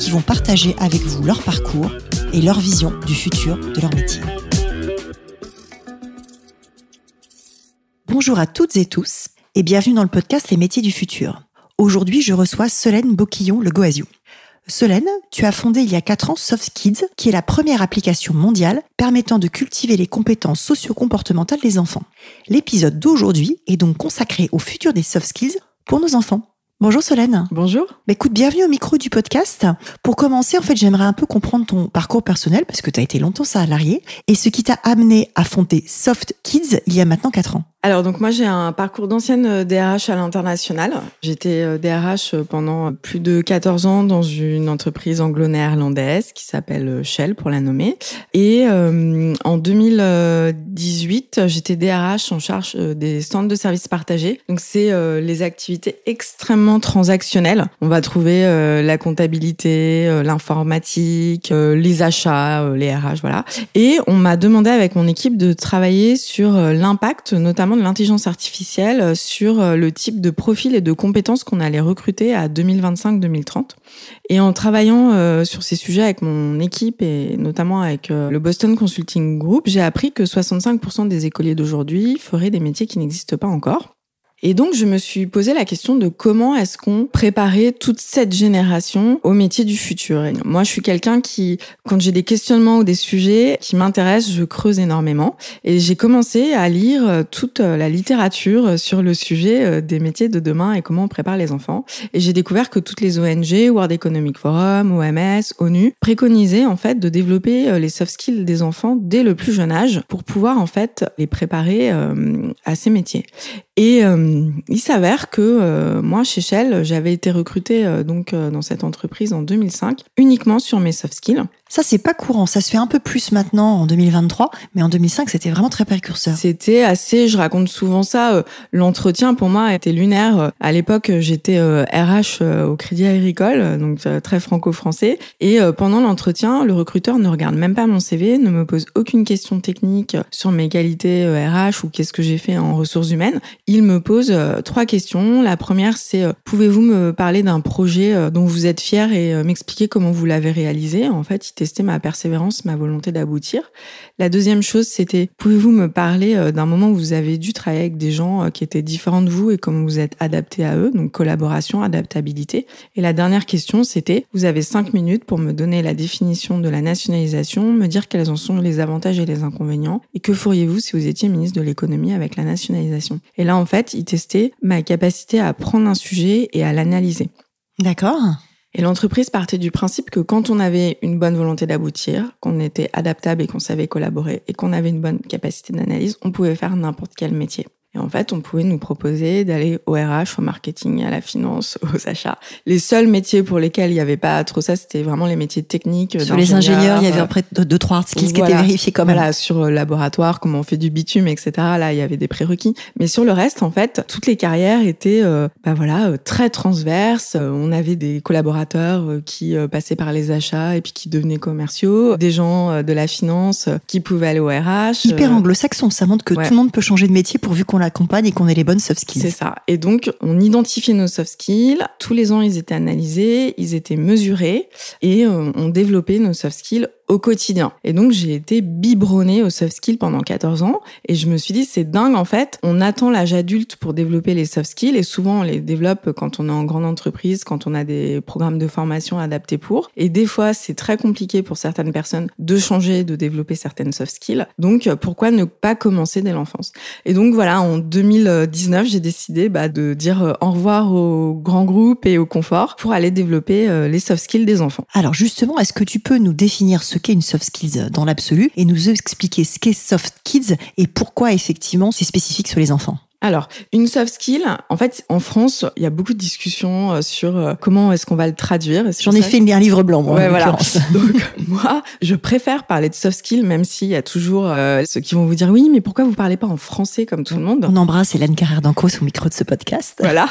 qui vont partager avec vous leur parcours et leur vision du futur de leur métier. Bonjour à toutes et tous et bienvenue dans le podcast Les métiers du futur. Aujourd'hui, je reçois Solène Boquillon-Le Goasiou. Solène, tu as fondé il y a 4 ans Soft Kids, qui est la première application mondiale permettant de cultiver les compétences socio-comportementales des enfants. L'épisode d'aujourd'hui est donc consacré au futur des soft skills pour nos enfants. Bonjour Solène. Bonjour. Bah, écoute, bienvenue au micro du podcast. Pour commencer, en fait, j'aimerais un peu comprendre ton parcours personnel parce que tu as été longtemps salarié et ce qui t'a amené à fonder Soft Kids il y a maintenant 4 ans. Alors donc moi j'ai un parcours d'ancienne DRH à l'international. J'étais DRH pendant plus de 14 ans dans une entreprise anglo-néerlandaise qui s'appelle Shell pour la nommer. Et euh, en 2018 j'étais DRH en charge des stands de services partagés. Donc c'est euh, les activités extrêmement transactionnelles. On va trouver euh, la comptabilité, l'informatique, les achats, les RH, voilà. Et on m'a demandé avec mon équipe de travailler sur l'impact notamment de l'intelligence artificielle euh, sur euh, le type de profil et de compétences qu'on allait recruter à 2025-2030. Et en travaillant euh, sur ces sujets avec mon équipe et notamment avec le Boston Consulting Group, j'ai appris que 65% des écoliers d'aujourd'hui feraient des métiers qui n'existent pas encore. Et donc, je me suis posé la question de comment est-ce qu'on préparait toute cette génération au métier du futur. Moi, je suis quelqu'un qui, quand j'ai des questionnements ou des sujets qui m'intéressent, je creuse énormément. Et j'ai commencé à lire euh, toute euh, la littérature euh, sur le sujet des métiers de demain et comment on prépare les enfants. Et j'ai découvert que toutes les ONG, World Economic Forum, OMS, ONU, préconisaient en fait de développer les soft skills des enfants dès le plus jeune âge pour pouvoir en fait les préparer à ces métiers. Et il s'avère que euh, moi, chez Shell, j'avais été recrutée euh, donc dans cette entreprise en 2005 uniquement sur mes soft skills. Ça, c'est pas courant. Ça se fait un peu plus maintenant en 2023, mais en 2005, c'était vraiment très précurseur. C'était assez, je raconte souvent ça, l'entretien pour moi était lunaire. À l'époque, j'étais RH au Crédit Agricole, donc très franco-français. Et pendant l'entretien, le recruteur ne regarde même pas mon CV, ne me pose aucune question technique sur mes qualités RH ou qu'est-ce que j'ai fait en ressources humaines il me pose euh, trois questions. La première, c'est euh, pouvez-vous me parler d'un projet euh, dont vous êtes fier et m'expliquer comment vous l'avez réalisé? En fait, il testait ma persévérance, ma volonté d'aboutir. La deuxième chose, c'était pouvez-vous me parler d'un moment où vous avez dû travailler avec des gens qui étaient différents de vous et comment vous êtes adapté à eux? Donc collaboration, adaptabilité. Et la dernière question, c'était vous avez cinq minutes pour me donner la définition de la nationalisation, me dire quels en sont les avantages et les inconvénients et que feriez-vous si vous étiez ministre de l'économie avec la nationalisation? Et là, en fait, il ma capacité à prendre un sujet et à l'analyser. D'accord. Et l'entreprise partait du principe que quand on avait une bonne volonté d'aboutir, qu'on était adaptable et qu'on savait collaborer et qu'on avait une bonne capacité d'analyse, on pouvait faire n'importe quel métier. Et en fait, on pouvait nous proposer d'aller au RH, au marketing, à la finance, aux achats. Les seuls métiers pour lesquels il n'y avait pas trop ça, c'était vraiment les métiers techniques. Sur les ingénieurs, il y avait près de deux, trois skills qui étaient vérifiés comme Voilà, sur le laboratoire, comment on fait du bitume, etc. Là, il y avait des prérequis. Mais sur le reste, en fait, toutes les carrières étaient, euh, bah voilà, euh, très transverses. Euh, on avait des collaborateurs qui passaient par les achats et puis qui devenaient commerciaux, des gens de la finance qui pouvaient aller au RH. Hyper anglo-saxon, ça montre que tout le monde peut changer de métier pourvu qu'on l'accompagne et qu'on ait les bonnes soft skills. C'est ça. Et donc, on identifiait nos soft skills. Tous les ans, ils étaient analysés, ils étaient mesurés et euh, on développait nos soft skills au quotidien. Et donc j'ai été biberonnée aux soft skills pendant 14 ans et je me suis dit c'est dingue en fait, on attend l'âge adulte pour développer les soft skills et souvent on les développe quand on est en grande entreprise, quand on a des programmes de formation adaptés pour et des fois c'est très compliqué pour certaines personnes de changer, de développer certaines soft skills. Donc pourquoi ne pas commencer dès l'enfance? Et donc voilà, en 2019, j'ai décidé bah, de dire euh, au revoir au grand groupe et au confort pour aller développer euh, les soft skills des enfants. Alors justement, est-ce que tu peux nous définir ce qu'est une soft skills dans l'absolu et nous expliquer ce qu'est soft kids et pourquoi effectivement c'est spécifique sur les enfants. Alors, une soft skill, en fait, en France, il y a beaucoup de discussions euh, sur euh, comment est-ce qu'on va le traduire. J'en ai fait un livre blanc, moi. Ouais, voilà. Donc, moi, je préfère parler de soft skill, même s'il y a toujours euh, ceux qui vont vous dire oui, mais pourquoi vous parlez pas en français comme tout le monde? On embrasse Hélène Carrère d'Ancos au micro de ce podcast. Voilà.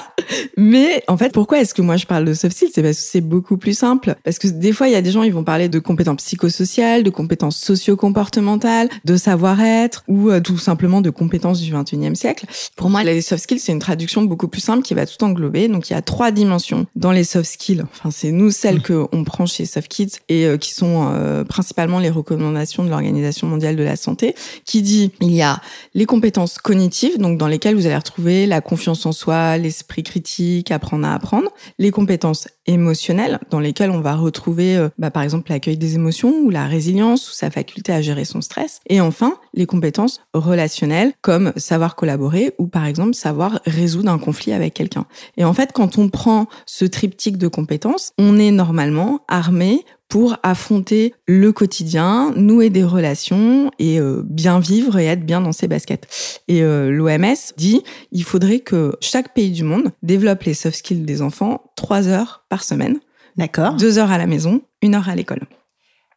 Mais en fait, pourquoi est-ce que moi je parle de soft skills C'est parce que c'est beaucoup plus simple. Parce que des fois, il y a des gens, ils vont parler de compétences psychosociales, de compétences socio-comportementales, de savoir-être ou tout simplement de compétences du 21e siècle. Pour moi, les soft skills, c'est une traduction beaucoup plus simple qui va tout englober. Donc, il y a trois dimensions dans les soft skills. Enfin, c'est nous celles mmh. que on prend chez Soft Kids et euh, qui sont euh, principalement les recommandations de l'Organisation mondiale de la santé, qui dit il y a les compétences cognitives, donc dans lesquelles vous allez retrouver la confiance en soi, l'esprit critique, apprendre à apprendre, les compétences émotionnelles, dans lesquelles on va retrouver, euh, bah, par exemple, l'accueil des émotions ou la résilience ou sa faculté à gérer son stress, et enfin les compétences relationnelles, comme savoir collaborer ou par exemple savoir résoudre un conflit avec quelqu'un. Et en fait, quand on prend ce triptyque de compétences, on est normalement armé pour affronter le quotidien, nouer des relations et euh, bien vivre et être bien dans ses baskets. Et euh, l'OMS dit il faudrait que chaque pays du monde développe les soft skills des enfants trois heures par semaine. D'accord. Deux heures à la maison, une heure à l'école.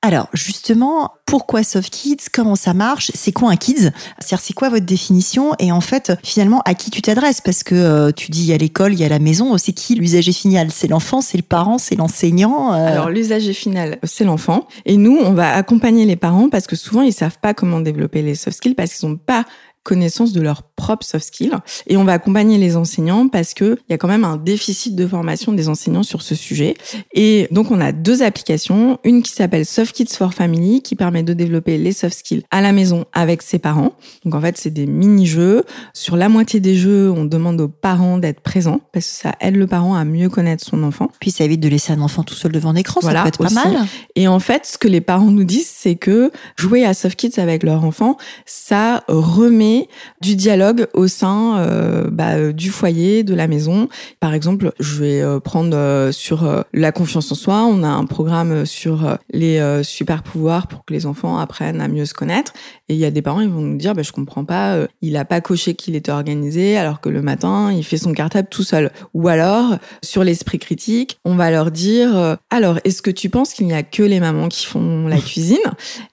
Alors justement, pourquoi Soft Kids? Comment ça marche? C'est quoi un kids? C'est-à-dire c'est quoi votre définition? Et en fait, finalement, à qui tu t'adresses? Parce que euh, tu dis il y a l'école, il y a la maison. C'est qui l'usager final? C'est l'enfant, c'est le parent, c'est l'enseignant euh? Alors l'usager final, c'est l'enfant. Et nous, on va accompagner les parents parce que souvent ils savent pas comment développer les soft skills parce qu'ils n'ont pas connaissance de leurs propres soft skills. Et on va accompagner les enseignants parce que il y a quand même un déficit de formation des enseignants sur ce sujet. Et donc, on a deux applications. Une qui s'appelle Soft Kids for Family, qui permet de développer les soft skills à la maison avec ses parents. Donc, en fait, c'est des mini-jeux. Sur la moitié des jeux, on demande aux parents d'être présents parce que ça aide le parent à mieux connaître son enfant. Puis, ça évite de laisser un enfant tout seul devant un écran. ça peut être pas mal. Et en fait, ce que les parents nous disent, c'est que jouer à Soft Kids avec leur enfant, ça remet du dialogue au sein euh, bah, euh, du foyer, de la maison. Par exemple, je vais euh, prendre sur la confiance en soi. On a un programme sur les super pouvoirs pour que les enfants apprennent à mieux se connaître. Et il y a des parents, ils vont nous dire, bah, je comprends pas, il a pas coché qu'il était organisé, alors que le matin, il fait son cartable tout seul. Ou alors, sur l'esprit critique, on va leur dire, alors, est-ce que tu penses qu'il n'y a que les mamans qui font la cuisine?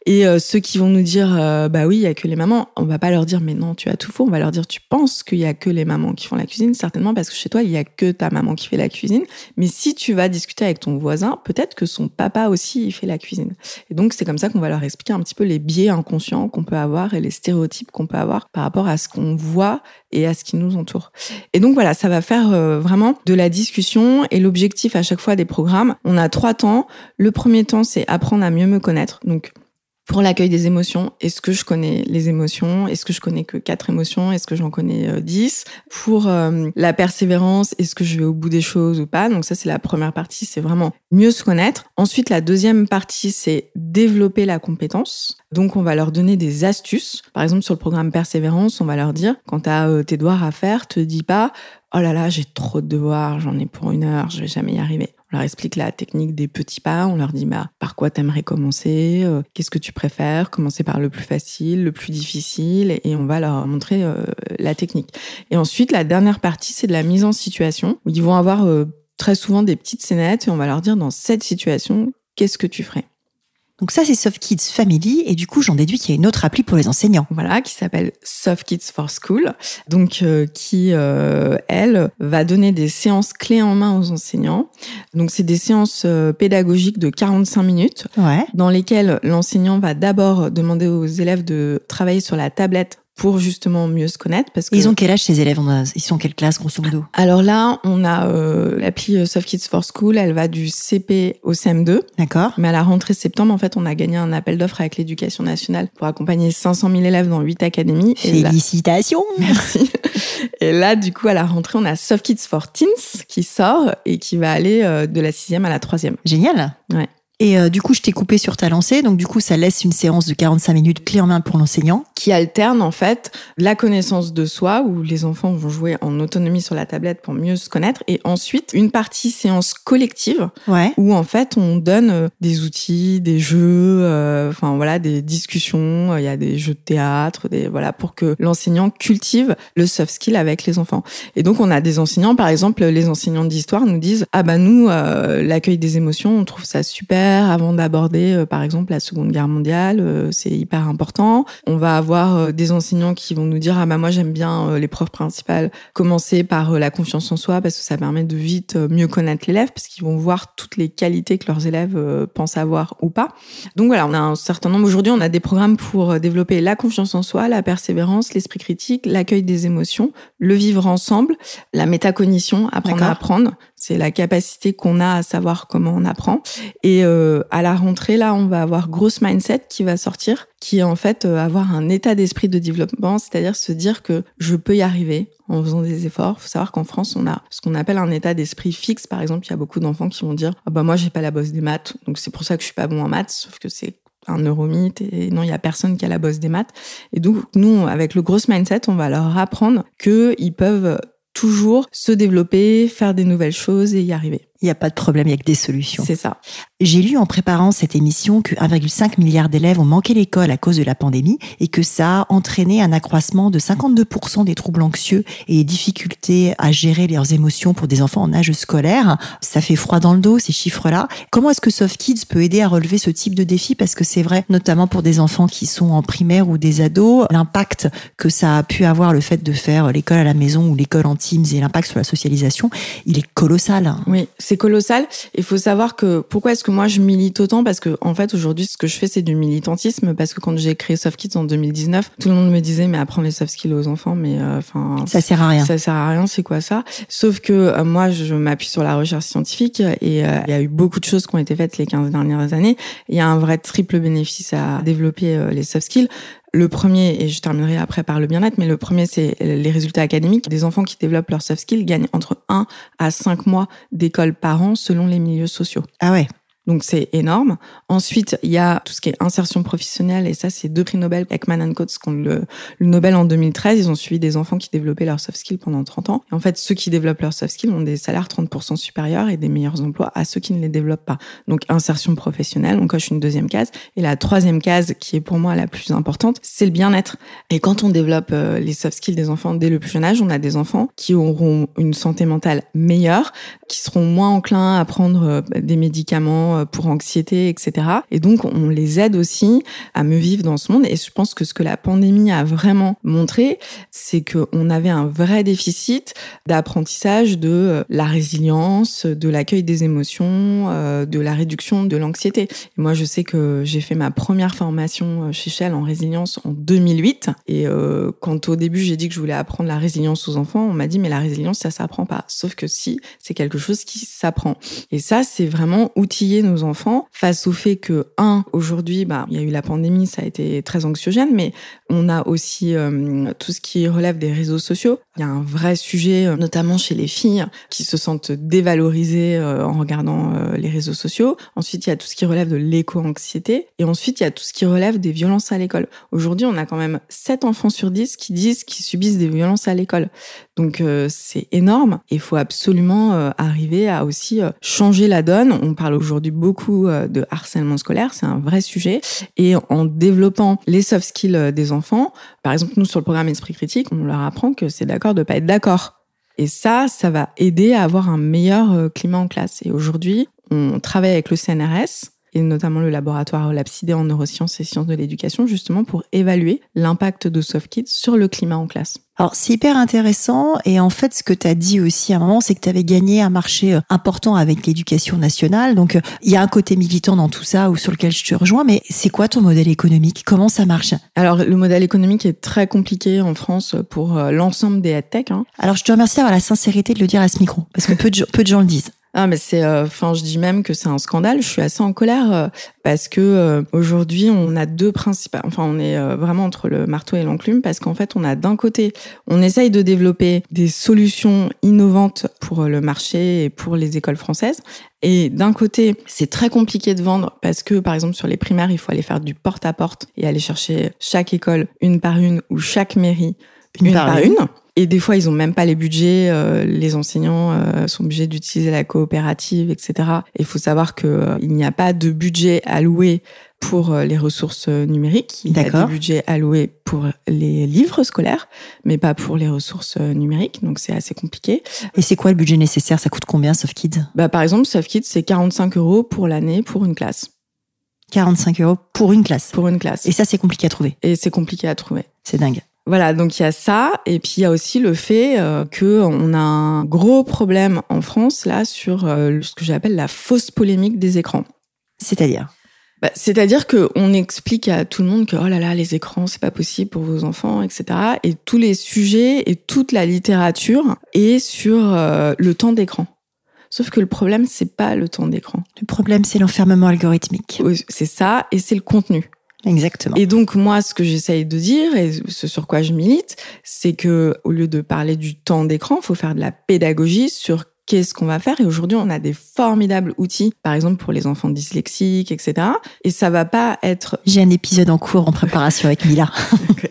Et ceux qui vont nous dire, bah oui, il y a que les mamans, on va pas leur dire, mais non, tu as tout faux. On va leur dire, tu penses qu'il y a que les mamans qui font la cuisine, certainement parce que chez toi, il y a que ta maman qui fait la cuisine. Mais si tu vas discuter avec ton voisin, peut-être que son papa aussi, il fait la cuisine. Et donc, c'est comme ça qu'on va leur expliquer un petit peu les biais inconscients qu'on avoir et les stéréotypes qu'on peut avoir par rapport à ce qu'on voit et à ce qui nous entoure. Et donc, voilà, ça va faire euh, vraiment de la discussion et l'objectif à chaque fois des programmes. On a trois temps. Le premier temps, c'est apprendre à mieux me connaître. Donc, pour l'accueil des émotions, est-ce que je connais les émotions? Est-ce que je connais que quatre émotions? Est-ce que j'en connais euh, dix? Pour euh, la persévérance, est-ce que je vais au bout des choses ou pas? Donc ça, c'est la première partie, c'est vraiment mieux se connaître. Ensuite, la deuxième partie, c'est développer la compétence. Donc, on va leur donner des astuces. Par exemple, sur le programme persévérance, on va leur dire, quand tu as euh, tes devoirs à faire, te dis pas, oh là là, j'ai trop de devoirs, j'en ai pour une heure, je vais jamais y arriver. On leur explique la technique des petits pas, on leur dit bah, par quoi t'aimerais commencer, euh, qu'est-ce que tu préfères, commencer par le plus facile, le plus difficile, et on va leur montrer euh, la technique. Et ensuite, la dernière partie, c'est de la mise en situation, où ils vont avoir euh, très souvent des petites scénettes, et on va leur dire dans cette situation, qu'est-ce que tu ferais? Donc ça, c'est Soft Kids Family. Et du coup, j'en déduis qu'il y a une autre appli pour les enseignants. Voilà, qui s'appelle Soft Kids for School. Donc, euh, qui, euh, elle, va donner des séances clés en main aux enseignants. Donc, c'est des séances euh, pédagogiques de 45 minutes. Ouais. Dans lesquelles l'enseignant va d'abord demander aux élèves de travailler sur la tablette pour justement mieux se connaître. Parce que... Ils ont quel âge ces élèves? Ils sont quelle classe grosso modo? Alors là, on a euh, l'appli euh, Soft Kids for School, elle va du CP au CM2. D'accord. Mais à la rentrée septembre, en fait, on a gagné un appel d'offres avec l'éducation nationale pour accompagner 500 000 élèves dans 8 académies. Félicitations Merci. Et là, du coup, à la rentrée, on a Soft Kids for Teens qui sort et qui va aller euh, de la sixième à la troisième. Génial Ouais. Et euh, du coup, je t'ai coupé sur ta lancée. Donc, du coup, ça laisse une séance de 45 minutes clé en main pour l'enseignant. Qui alterne, en fait, la connaissance de soi, où les enfants vont jouer en autonomie sur la tablette pour mieux se connaître. Et ensuite, une partie séance collective, ouais. où, en fait, on donne euh, des outils, des jeux, euh, enfin, voilà, des discussions. Il y a des jeux de théâtre, des, voilà, pour que l'enseignant cultive le soft skill avec les enfants. Et donc, on a des enseignants, par exemple, les enseignants d'histoire nous disent, ah bah, nous, l'accueil des émotions, on trouve ça super avant d'aborder, euh, par exemple, la Seconde Guerre mondiale. Euh, c'est hyper important. On va avoir euh, des enseignants qui vont nous dire ah bah moi j'aime bien les profs principales. Commencer par la confiance en soi parce que ça permet de vite mieux connaître l'élève parce qu'ils vont voir toutes les qualités que leurs élèves pensent avoir ou pas. Donc voilà, on a un certain nombre. Aujourd'hui, on a des programmes pour développer la confiance en soi, la persévérance, l'esprit critique, l'accueil des émotions, le vivre ensemble, la métacognition, apprendre à apprendre. C'est la capacité qu'on a à savoir comment on apprend. Et euh, à la rentrée, là, on va avoir Grosse Mindset qui va sortir, qui est en fait euh, avoir un état d'esprit de développement, c'est-à-dire se dire que je peux y arriver en faisant des efforts. Il faut savoir qu'en France, on a ce qu'on appelle un état d'esprit fixe. Par exemple, il y a beaucoup d'enfants qui vont dire ah bah moi j'ai pas la bosse des maths, donc c'est pour ça que je suis pas bon en maths. Sauf que c'est un neuromythe et non, il y a personne qui a la bosse des maths. Et donc nous, avec le Grosse Mindset, on va leur apprendre que ils peuvent toujours se développer, faire des nouvelles choses et y arriver. Il n'y a pas de problème, il y a que des solutions. C'est ça. J'ai lu en préparant cette émission que 1,5 milliard d'élèves ont manqué l'école à cause de la pandémie et que ça a entraîné un accroissement de 52% des troubles anxieux et des difficultés à gérer leurs émotions pour des enfants en âge scolaire. Ça fait froid dans le dos, ces chiffres-là. Comment est-ce que Soft Kids peut aider à relever ce type de défi? Parce que c'est vrai, notamment pour des enfants qui sont en primaire ou des ados, l'impact que ça a pu avoir le fait de faire l'école à la maison ou l'école en Teams et l'impact sur la socialisation, il est colossal. Oui, c'est colossal. Il faut savoir que pourquoi est-ce que moi je milite autant? Parce que en fait aujourd'hui ce que je fais c'est du militantisme parce que quand j'ai créé Soft Kids en 2019, tout le monde me disait mais apprendre les soft skills aux enfants, mais euh, enfin ça sert à rien. Ça sert à rien, c'est quoi ça? Sauf que euh, moi je m'appuie sur la recherche scientifique et euh, il y a eu beaucoup de choses qui ont été faites les 15 dernières années. Il y a un vrai triple bénéfice à développer les soft skills. Le premier, et je terminerai après par le bien-être, mais le premier, c'est les résultats académiques. Des enfants qui développent leurs soft skills gagnent entre 1 à 5 mois d'école par an selon les milieux sociaux. Ah ouais. Donc c'est énorme. Ensuite, il y a tout ce qui est insertion professionnelle et ça c'est deux prix Nobel, Ekman Coates qui ont le, le, Nobel en 2013, ils ont suivi des enfants qui développaient leurs soft skills pendant 30 ans. Et en fait, ceux qui développent leurs soft skills ont des salaires 30% supérieurs et des meilleurs emplois à ceux qui ne les développent pas. Donc insertion professionnelle, on coche une deuxième case et la troisième case qui est pour moi la plus importante, c'est le bien-être. Et quand on développe euh, les soft skills des enfants dès le plus jeune âge, on a des enfants qui auront une santé mentale meilleure, qui seront moins enclins à prendre euh, des médicaments euh, pour anxiété, etc. Et donc, on les aide aussi à mieux vivre dans ce monde. Et je pense que ce que la pandémie a vraiment montré, c'est qu'on avait un vrai déficit d'apprentissage de euh, la résilience, de l'accueil des émotions, euh, de la réduction de l'anxiété. Moi, je sais que j'ai fait ma première formation chez Shell en résilience en 2008. Et quand au début, j'ai dit que je voulais apprendre la résilience aux enfants, on m'a dit, mais la résilience, ça s'apprend pas. Sauf que si, c'est quelque chose qui s'apprend. Et ça, c'est vraiment outiller enfants face au fait que, un, aujourd'hui, bah, il y a eu la pandémie, ça a été très anxiogène, mais on a aussi euh, tout ce qui relève des réseaux sociaux. Il y a un vrai sujet, euh, notamment chez les filles, qui se sentent dévalorisées euh, en regardant les réseaux sociaux. Ensuite, il y a tout ce qui relève de l'éco-anxiété. Et ensuite, il y a tout ce qui relève des violences à l'école. Aujourd'hui, on a quand même 7 enfants sur 10 qui disent qu'ils subissent des violences à l'école. Donc, c'est énorme. Il faut absolument arriver à aussi changer la donne. On parle aujourd'hui beaucoup euh, de harcèlement scolaire, c'est un vrai sujet. Et en développant les soft skills euh, des enfants, par exemple, nous, sur le programme Esprit Critique, on leur apprend que c'est d'accord de pas être d'accord. Et ça, ça va aider à avoir un meilleur euh, climat en classe. Et aujourd'hui, on travaille avec le CNRS, et notamment le laboratoire Lapsidé en neurosciences et sciences de l'éducation, justement pour évaluer l'impact de SoftKids sur le climat en classe. Alors c'est hyper intéressant et en fait ce que tu as dit aussi à un moment c'est que tu avais gagné un marché euh, important avec l'éducation nationale. Donc euh, il y a un côté militant dans tout ça ou sur lequel je te rejoins mais c'est quoi ton modèle économique? Comment ça marche? Alors le modèle économique est très compliqué en France pour euh, l'ensemble des headtech. Hein. Alors je te remercie d'avoir la sincérité de le dire à ce micro parce que peu de, peu de gens le disent. Ah mais c'est, euh, enfin je dis même que c'est un scandale. Je suis assez en colère euh, parce que euh, aujourd'hui on a deux principes. Enfin on est vraiment entre le marteau et l'enclume parce qu'en fait on a d'un côté on essaye de développer des solutions innovantes pour le marché et pour les écoles françaises. Et d'un côté, c'est très compliqué de vendre parce que, par exemple, sur les primaires, il faut aller faire du porte-à-porte et aller chercher chaque école une par une ou chaque mairie une, par, une. Et des fois, ils ont même pas les budgets. Euh, les enseignants euh, sont obligés d'utiliser la coopérative, etc. Il faut savoir que euh, il n'y a pas de budget alloué pour les ressources numériques. Il y a des budgets alloués pour les livres scolaires, mais pas pour les ressources numériques. Donc c'est assez compliqué. Et c'est quoi le budget nécessaire? Ça coûte combien, SoftKids bah, Par exemple, SoftKids, c'est 45 euros pour l'année pour une classe. 45 euros pour une classe? Pour une classe. Et ça, c'est compliqué à trouver? Et c'est compliqué à trouver. C'est dingue. Voilà, donc il y a ça, et puis il y a aussi le fait euh, que on a un gros problème en France là sur euh, ce que j'appelle la fausse polémique des écrans. C'est-à-dire? Bah, C'est-à-dire que on explique à tout le monde que oh là là les écrans c'est pas possible pour vos enfants, etc. Et tous les sujets et toute la littérature est sur euh, le temps d'écran. Sauf que le problème, c'est pas le temps d'écran. Le problème, c'est l'enfermement algorithmique. C'est ça, et c'est le contenu. Exactement. Et donc moi, ce que j'essaye de dire et ce sur quoi je milite, c'est que au lieu de parler du temps d'écran, il faut faire de la pédagogie sur qu'est-ce qu'on va faire Et aujourd'hui, on a des formidables outils, par exemple pour les enfants dyslexiques, etc. Et ça va pas être. J'ai un épisode en cours en préparation avec Mila.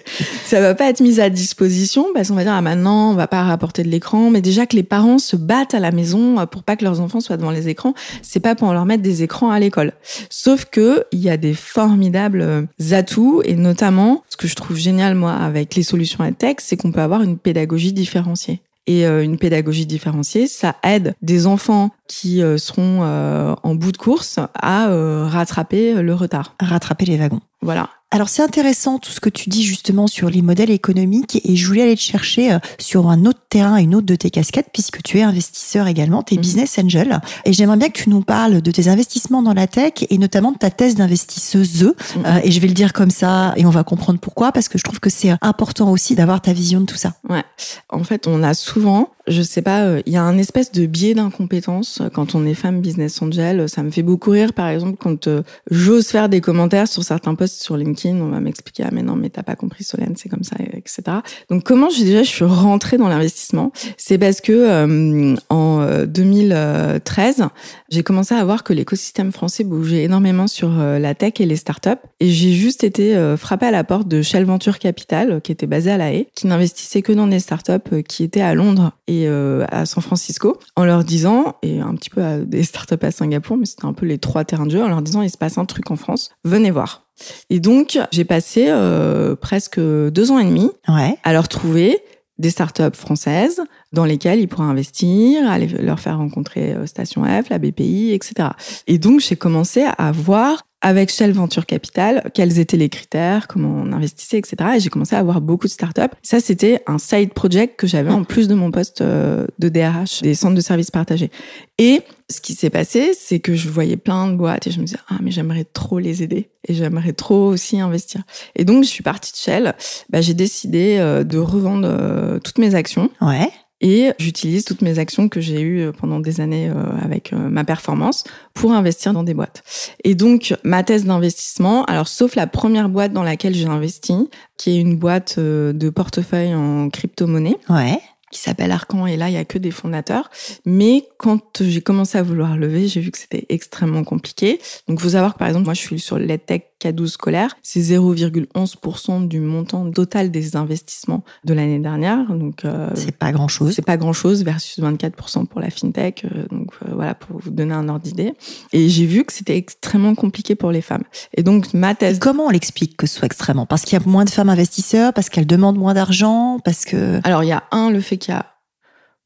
ça va pas être mis à disposition parce qu'on va dire ah maintenant on va pas rapporter de l'écran, mais déjà que les parents se battent à la maison pour pas que leurs enfants soient devant les écrans, c'est pas pour leur mettre des écrans à l'école. Sauf que il y a des formidables euh, atouts et notamment ce que je trouve génial moi avec les solutions à texte, c'est qu'on peut avoir une pédagogie différenciée et euh, une pédagogie différenciée, ça aide des enfants qui euh, seront euh, en bout de course à rattraper le retard. Rattraper les wagons. Voilà. Alors c'est intéressant tout ce que tu dis justement sur les modèles économiques et je voulais aller te chercher euh, sur un autre terrain, une autre de tes casquettes puisque tu es investisseur également, tu es mhm. business angel et j'aimerais bien que tu nous parles de tes investissements dans la tech et notamment de ta thèse d'investisseuse mhm. euh, et je vais le dire comme ça et on va comprendre pourquoi parce que je trouve que c'est important aussi d'avoir ta vision de tout ça. Ouais. En fait, on a souvent je sais pas, euh, il y a un espèce de biais d'incompétence quand on est femme business angel. Ça me fait beaucoup rire, par exemple, quand j'ose faire des commentaires sur certains posts sur LinkedIn on va m'expliquer ah mais non mais t'as pas compris Solène, c'est comme ça, etc. Donc comment je déjà je suis rentrée dans l'investissement, c'est parce que euh, en 2013 euh, j'ai commencé à voir que l'écosystème français bougeait énormément sur euh, la tech et les startups et j'ai juste été frappée à la porte de Shell Venture Capital qui était basé à La Haye, qui n'investissait que dans des startups qui étaient à Londres et à San Francisco, en leur disant et un petit peu à des startups à Singapour, mais c'était un peu les trois terrains de jeu, en leur disant il se passe un truc en France, venez voir. Et donc, j'ai passé euh, presque deux ans et demi à leur trouver des startups françaises dans lesquelles ils pourraient investir, aller leur faire rencontrer euh, Station F, la BPI, etc. Et donc, j'ai commencé à voir avec Shell Venture Capital, quels étaient les critères, comment on investissait, etc. Et j'ai commencé à avoir beaucoup de startups. Ça, c'était un side project que j'avais en plus de mon poste euh, de DRH des centres de services partagés. Et ce qui s'est passé, c'est que je voyais plein de boîtes et je me disais, ah, mais j'aimerais trop les aider et j'aimerais trop aussi investir. Et donc, je suis partie de Shell. Bah, j'ai décidé euh, de revendre euh, toutes mes actions. Ouais. Et j'utilise toutes mes actions que j'ai eues euh, pendant des années euh, avec euh, ma performance pour investir dans des boîtes. Et donc, ma thèse d'investissement, alors sauf la première boîte dans laquelle j'ai investi, qui est une boîte de portefeuille en crypto-monnaie. Ouais qui s'appelle Arcan et là il y a que des fondateurs mais quand j'ai commencé à vouloir lever j'ai vu que c'était extrêmement compliqué donc faut savoir que par exemple moi je suis sur l'EdTech K12 scolaire, c'est 0,11% du montant total des investissements de l'année dernière. Donc euh, c'est pas grand chose. C'est pas grand chose versus 24% pour la fintech. Euh, donc euh, voilà pour vous donner un ordre d'idée. Et j'ai vu que c'était extrêmement compliqué pour les femmes. Et donc ma thèse. comment on l'explique que ce soit extrêmement? Parce qu'il y a moins de femmes investisseurs, parce qu'elles demandent moins d'argent, parce que. Alors il y a un le fait qu'il y a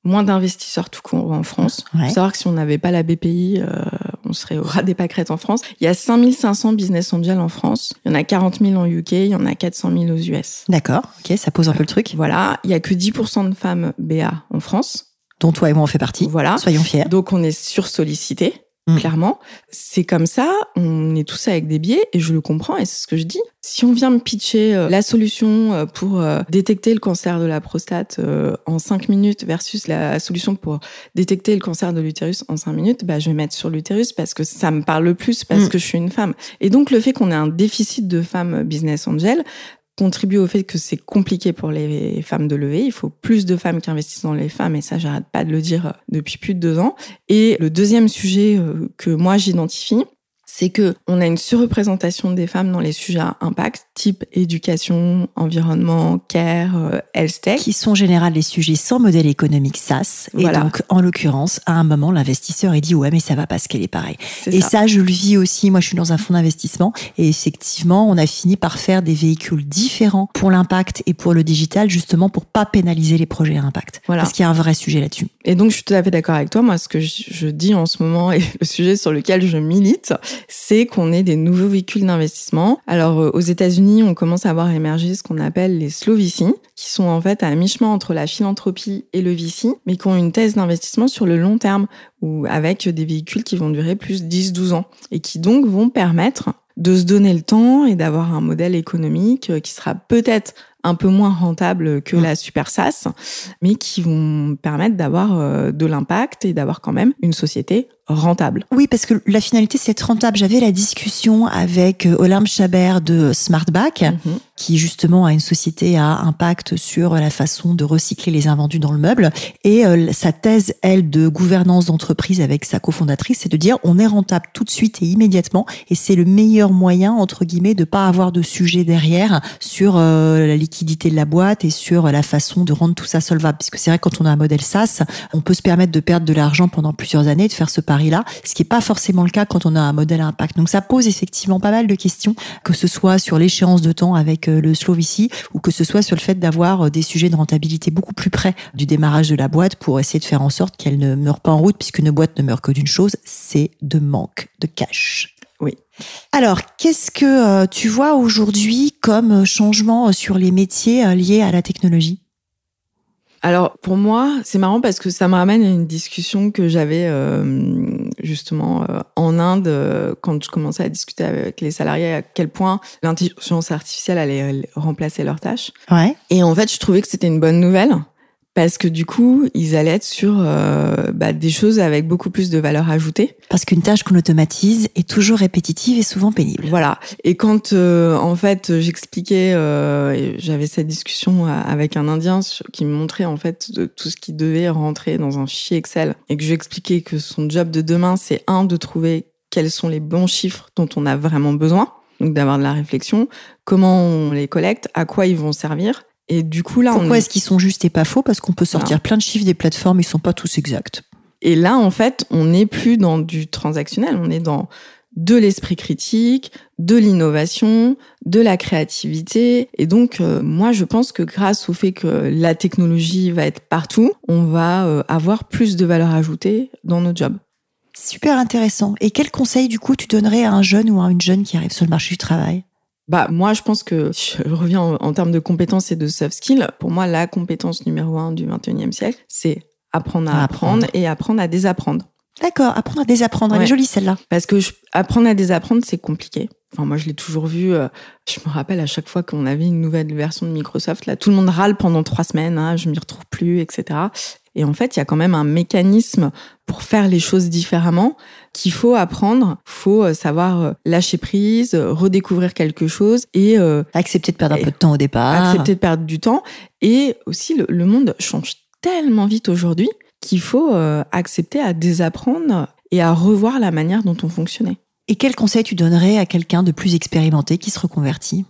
moins d'investisseurs tout court en France. Il faut savoir que si on n'avait pas la BPI, euh, on serait au ras des pâquerettes en France. Il y a 5500 business angels en France. Il y en a 40 000 en UK. Il y en a 400 000 aux US. D'accord. Ok, ça pose un peu le truc. Voilà. Il y a que 10% de femmes BA en France. Dont toi et moi on fait partie. Voilà. Soyons fiers. Donc on est sursollicité. Mm. clairement. C'est comme ça, on est tous avec des biais et je le comprends et c'est ce que je dis. Si on vient me pitcher euh, la solution euh, pour euh, détecter le cancer de la prostate en 5 minutes versus la solution pour détecter le cancer de l'utérus en 5 minutes, bah, je vais mettre sur l'utérus parce que ça me parle le plus parce mm. que je suis une femme. Et donc le fait qu'on ait un déficit de femmes business angel, contribue au fait que c'est compliqué pour les femmes de lever. Il faut plus de femmes qui investissent dans les femmes, et ça, j'arrête pas de le dire depuis plus de deux ans. Et le deuxième sujet euh, que moi j'identifie, c'est que on a une surreprésentation des femmes dans les sujets à impact, type éducation, environnement, care, euh, health tech. Qui sont en général les sujets sans modèle économique SaaS. Et donc, en l'occurrence, à un moment, l'investisseur, il dit, ouais, mais ça va pas ce qu'elle est pareil. Et ça. je le vis aussi. Moi, je suis dans un fonds d'investissement. Et effectivement, on a fini par faire des véhicules différents pour l'impact et pour le digital, justement, pour pas pénaliser les projets à impact. Voilà. Parce qu'il y a un vrai sujet là-dessus. Et donc, je suis tout à fait d'accord avec toi. Moi, ce que je dis en ce moment et le sujet sur lequel je milite, c'est qu'on ait des nouveaux véhicules d'investissement. Alors euh, aux États-Unis, on commence à voir émerger ce qu'on appelle les slow VC, qui sont en fait à mi-chemin entre la philanthropie et le VC, mais qui ont une thèse d'investissement sur le long terme, ou avec des véhicules qui vont durer plus 10-12 ans, et qui donc vont permettre de se donner le temps et d'avoir un modèle économique euh, qui sera peut-être un peu moins rentable que mmh. la super SaaS, mais qui vont permettre d'avoir euh, de l'impact et d'avoir quand même une société rentable. Oui, parce que la finalité, c'est être rentable. J'avais la discussion avec euh, Olympe Chabert de Smartback, mhm. qui justement a une société à impact sur la façon de recycler les invendus dans le meuble. Et euh, sa thèse, elle, de gouvernance d'entreprise avec sa cofondatrice, c'est de dire on est rentable tout de suite et immédiatement. Et c'est le meilleur moyen, entre guillemets, de pas avoir de sujet derrière sur euh, la liquidité de la boîte et sur la façon de rendre tout ça solvable. Puisque c'est vrai, quand on a un modèle SaaS, on peut se permettre de perdre de l'argent pendant plusieurs années, de faire ce ce qui n'est pas forcément le cas quand on a un modèle à impact. Donc ça pose effectivement pas mal de questions, que ce soit sur l'échéance de temps avec euh, le slow VC ou que ce soit sur le fait d'avoir euh, des sujets de rentabilité beaucoup plus près du démarrage de la boîte pour essayer de faire en sorte qu'elle ne meure pas en route, puisqu'une boîte ne meurt que d'une chose, c'est de manque de cash. Oui. Alors, qu'est-ce que euh, tu vois aujourd'hui comme changement sur les métiers liés à la technologie? Alors pour moi, c'est marrant parce que ça me ramène à une discussion que j'avais euh, justement euh, en Inde euh, quand je commençais à discuter avec les salariés à quel point l'intelligence artificielle allait remplacer leurs tâches. Ouais. Et en fait, je trouvais que c'était une bonne nouvelle parce que du coup, ils allaient être sur euh, bah, des choses avec beaucoup plus de valeur ajoutée. Parce qu'une tâche qu'on automatise est toujours répétitive et souvent pénible. Voilà. Et quand euh, en fait j'expliquais, euh, j'avais cette discussion avec un Indien qui me montrait en fait de tout ce qui devait rentrer dans un fichier Excel et que je lui expliquais que son job de demain, c'est un de trouver quels sont les bons chiffres dont on a vraiment besoin, donc d'avoir de la réflexion, comment on les collecte, à quoi ils vont servir et du coup, là, pourquoi est... ce qu'ils sont justes et pas faux? Parce qu'on peut sortir plein de chiffres des plateformes, ils sont pas tous exacts. Et là, en fait, on n'est plus dans du transactionnel, on est dans de l'esprit critique, de l'innovation, de la créativité. Et donc, euh, moi, je pense que grâce au fait que la technologie va être partout, on va euh, avoir plus de valeur ajoutée dans nos jobs. Super intéressant. Et quel conseil, du coup, tu donnerais à un jeune ou à une jeune qui arrive sur le marché du travail? Bah moi je pense que je reviens en, termes de compétences et de soft skills. Pour moi la compétence numéro un du 21e siècle, c'est apprendre à, apprendre, et apprendre à désapprendre. D'accord, apprendre à désapprendre. Elle est jolie celle-là. Parce que apprendre à désapprendre c'est compliqué. Enfin moi je l'ai toujours vu. Euh, je me rappelle à chaque fois qu'on avait une nouvelle version de Microsoft, là tout le monde râle pendant trois semaines. Hein, je m'y retrouve plus, etc. Et en fait, il y a quand même un mécanisme pour faire les choses différemment qu'il faut apprendre. faut euh, savoir euh, lâcher prise, redécouvrir quelque chose et euh, accepter de perdre un peu de temps au départ. Accepter de perdre du temps. Et aussi, le, monde change tellement vite aujourd'hui qu'il faut accepter à désapprendre et à revoir la manière dont on fonctionnait. Et quel conseil tu donnerais à quelqu'un de plus expérimenté qui se reconvertit?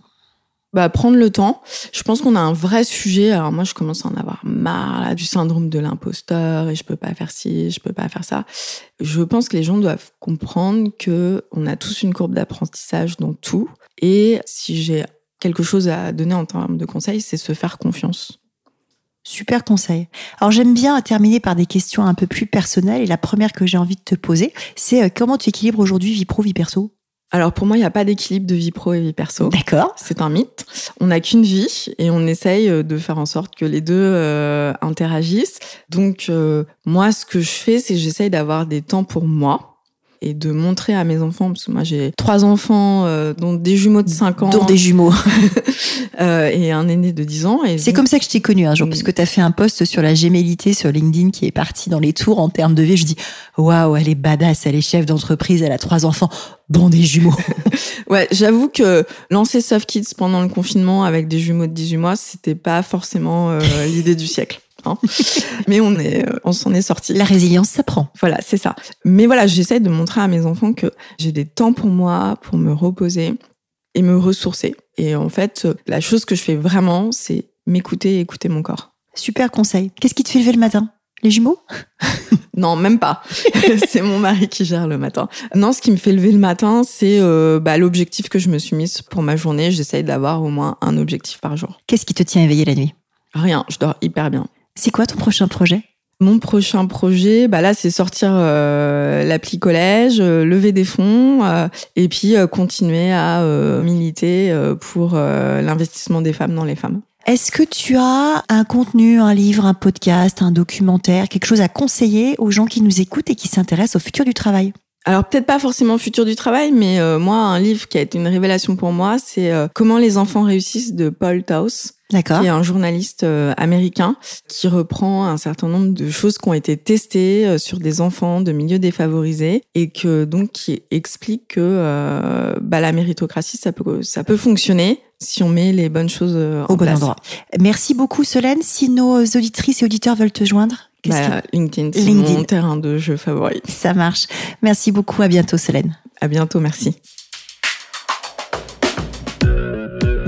Bah, prendre le temps. Je pense qu'on a un vrai sujet. Alors moi, je commence à en avoir marre là, du syndrome de l'imposteur et je peux pas faire ci, je peux pas faire ça. Je pense que les gens doivent comprendre que on a tous une courbe d'apprentissage dans tout. Et si j'ai quelque chose à donner en termes de conseils, c'est se faire confiance. Super conseil. Alors j'aime bien terminer par des questions un peu plus personnelles et la première que j'ai envie de te poser, c'est euh, comment tu équilibres aujourd'hui vie pro, vie perso? Alors pour moi, il n'y a pas d'équilibre de vie pro et vie perso. D'accord. C'est un mythe. On n'a qu'une vie et on essaye euh, de faire en sorte que les deux euh, interagissent. Donc euh, moi, ce que je fais, c'est j'essaye d'avoir des temps pour moi et de montrer à mes enfants, parce que moi j'ai trois enfants, euh, dont des jumeaux de 5 ans. Dont des jumeaux. euh, et un aîné de 10 ans. C'est comme ça que je t'ai connu un jour, parce que tu as fait un post sur la gémellité sur LinkedIn qui est parti dans les tours en termes de vie. Je dis, waouh, elle est badass, elle est chef d'entreprise, elle a trois enfants, dont des jumeaux. ouais, j'avoue que lancer Soft Kids pendant le confinement avec des jumeaux de 18 mois, c'était pas forcément euh, l'idée du siècle. Hein. Mais on est, euh, on s'en est sorti. La résilience s'apprend. Voilà, c'est ça. Mais voilà, j'essaie de montrer à mes enfants que j'ai des temps pour moi, pour me reposer et me ressourcer. Et en fait, la chose que je fais vraiment, c'est m'écouter et écouter mon corps. Super conseil. Qu'est-ce qui te fait lever le matin? Les jumeaux? Non, même pas. c'est mon mari qui gère le matin. Non, ce qui me fait lever le matin, c'est euh, bah, l'objectif que je me suis mise pour ma journée. J'essaye d'avoir au moins un objectif par jour. Qu'est-ce qui te tient éveillé la nuit? Rien, je dors hyper bien. C'est quoi ton prochain projet? Mon prochain projet, bah là, c'est sortir euh, l'appli collège, euh, lever des fonds euh, et puis continuer à militer pour l'investissement des femmes dans les femmes. Est-ce que tu as un contenu, un livre, un podcast, un documentaire, quelque chose à conseiller aux gens qui nous écoutent et qui s'intéressent au futur du travail? Alors peut-être pas forcément futur du travail, mais moi un livre qui a été une révélation pour moi, c'est Comment les enfants réussissent de Paul Taus. Qui est un journaliste euh, américain qui reprend un certain nombre de choses qui ont été testées euh, sur des enfants de milieux défavorisés et que donc qui explique que euh, bah, la méritocratie ça peut ça peut fonctionner si on met les bonnes choses au bon place. endroit. Merci beaucoup Solène. Si nos auditrices et auditeurs veulent te joindre, bah, LinkedIn, c'est mon terrain de jeu favori. Ça marche. Merci beaucoup. À bientôt Solène. À bientôt. Merci.